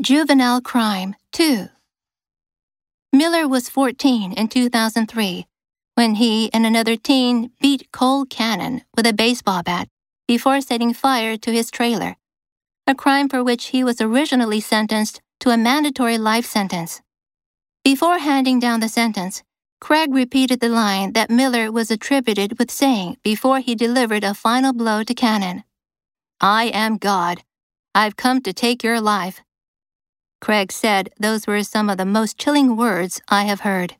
Juvenile Crime 2 Miller was 14 in 2003 when he and another teen beat Cole Cannon with a baseball bat before setting fire to his trailer, a crime for which he was originally sentenced to a mandatory life sentence. Before handing down the sentence, Craig repeated the line that Miller was attributed with saying before he delivered a final blow to Cannon I am God. I've come to take your life. Craig said those were some of the most chilling words I have heard.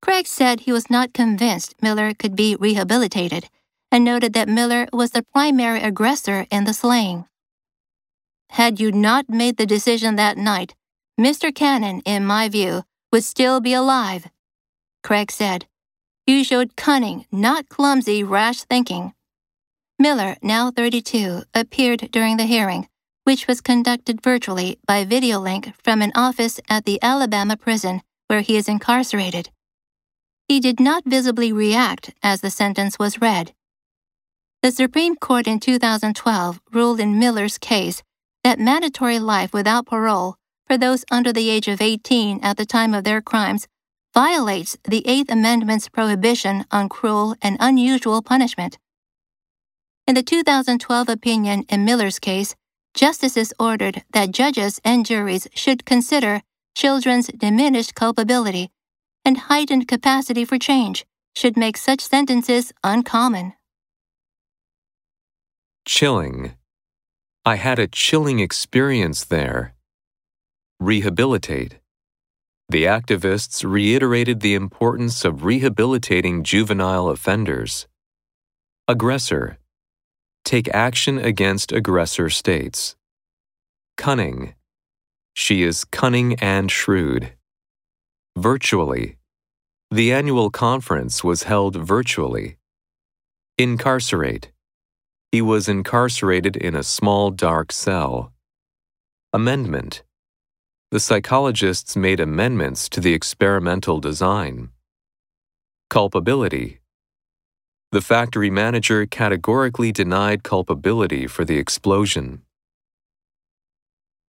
Craig said he was not convinced Miller could be rehabilitated and noted that Miller was the primary aggressor in the slaying. Had you not made the decision that night, Mr. Cannon, in my view, would still be alive. Craig said, You showed cunning, not clumsy, rash thinking. Miller, now 32, appeared during the hearing, which was conducted virtually by video link from an office at the Alabama prison where he is incarcerated. He did not visibly react as the sentence was read. The Supreme Court in 2012 ruled in Miller's case that mandatory life without parole for those under the age of 18 at the time of their crimes violates the Eighth Amendment's prohibition on cruel and unusual punishment. In the 2012 opinion in Miller's case, justices ordered that judges and juries should consider children's diminished culpability and heightened capacity for change should make such sentences uncommon. Chilling. I had a chilling experience there. Rehabilitate. The activists reiterated the importance of rehabilitating juvenile offenders. Aggressor. Take action against aggressor states. Cunning. She is cunning and shrewd. Virtually. The annual conference was held virtually. Incarcerate. He was incarcerated in a small dark cell. Amendment. The psychologists made amendments to the experimental design. Culpability. The factory manager categorically denied culpability for the explosion.